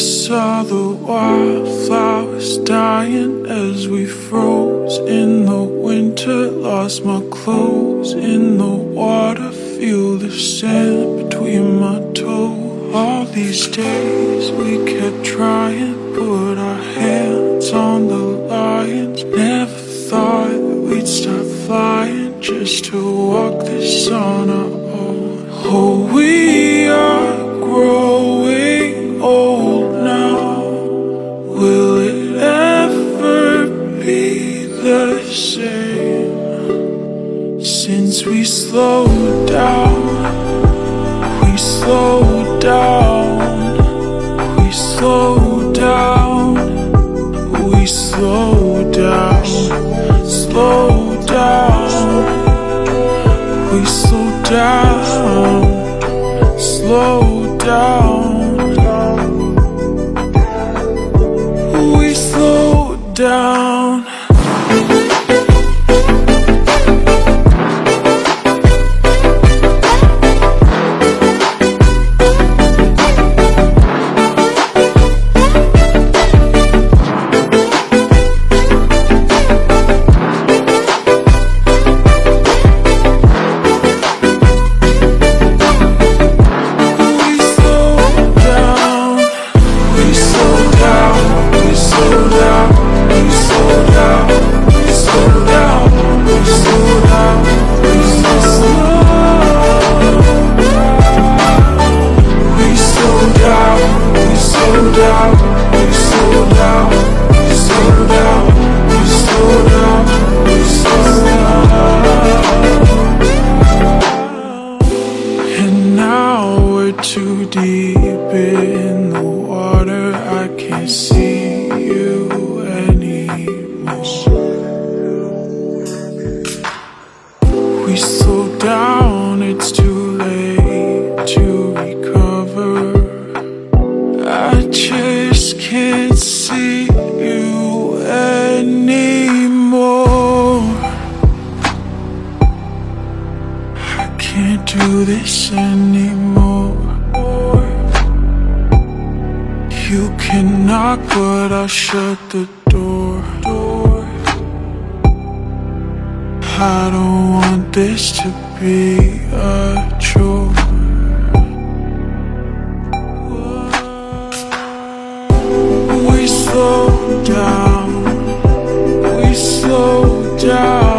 saw the wildflowers dying as we froze in the winter. Lost my clothes in the water, feel the sand between my toes. All these days we kept trying, put our hands on the lions. Never thought we'd start flying just to walk this on our own. Oh, we Since we slowed down, we slowed down, we slowed down, we slowed down, slowed down, we slowed down, slowed down, see you anymore. We down, it's too late to recover. I just can't see you anymore. I can't do this anymore. You can knock, but I shut the door. door. I don't want this to be a chore. We slow down. We slow down.